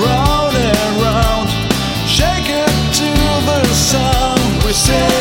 round and round. Shake it to the sound we sing.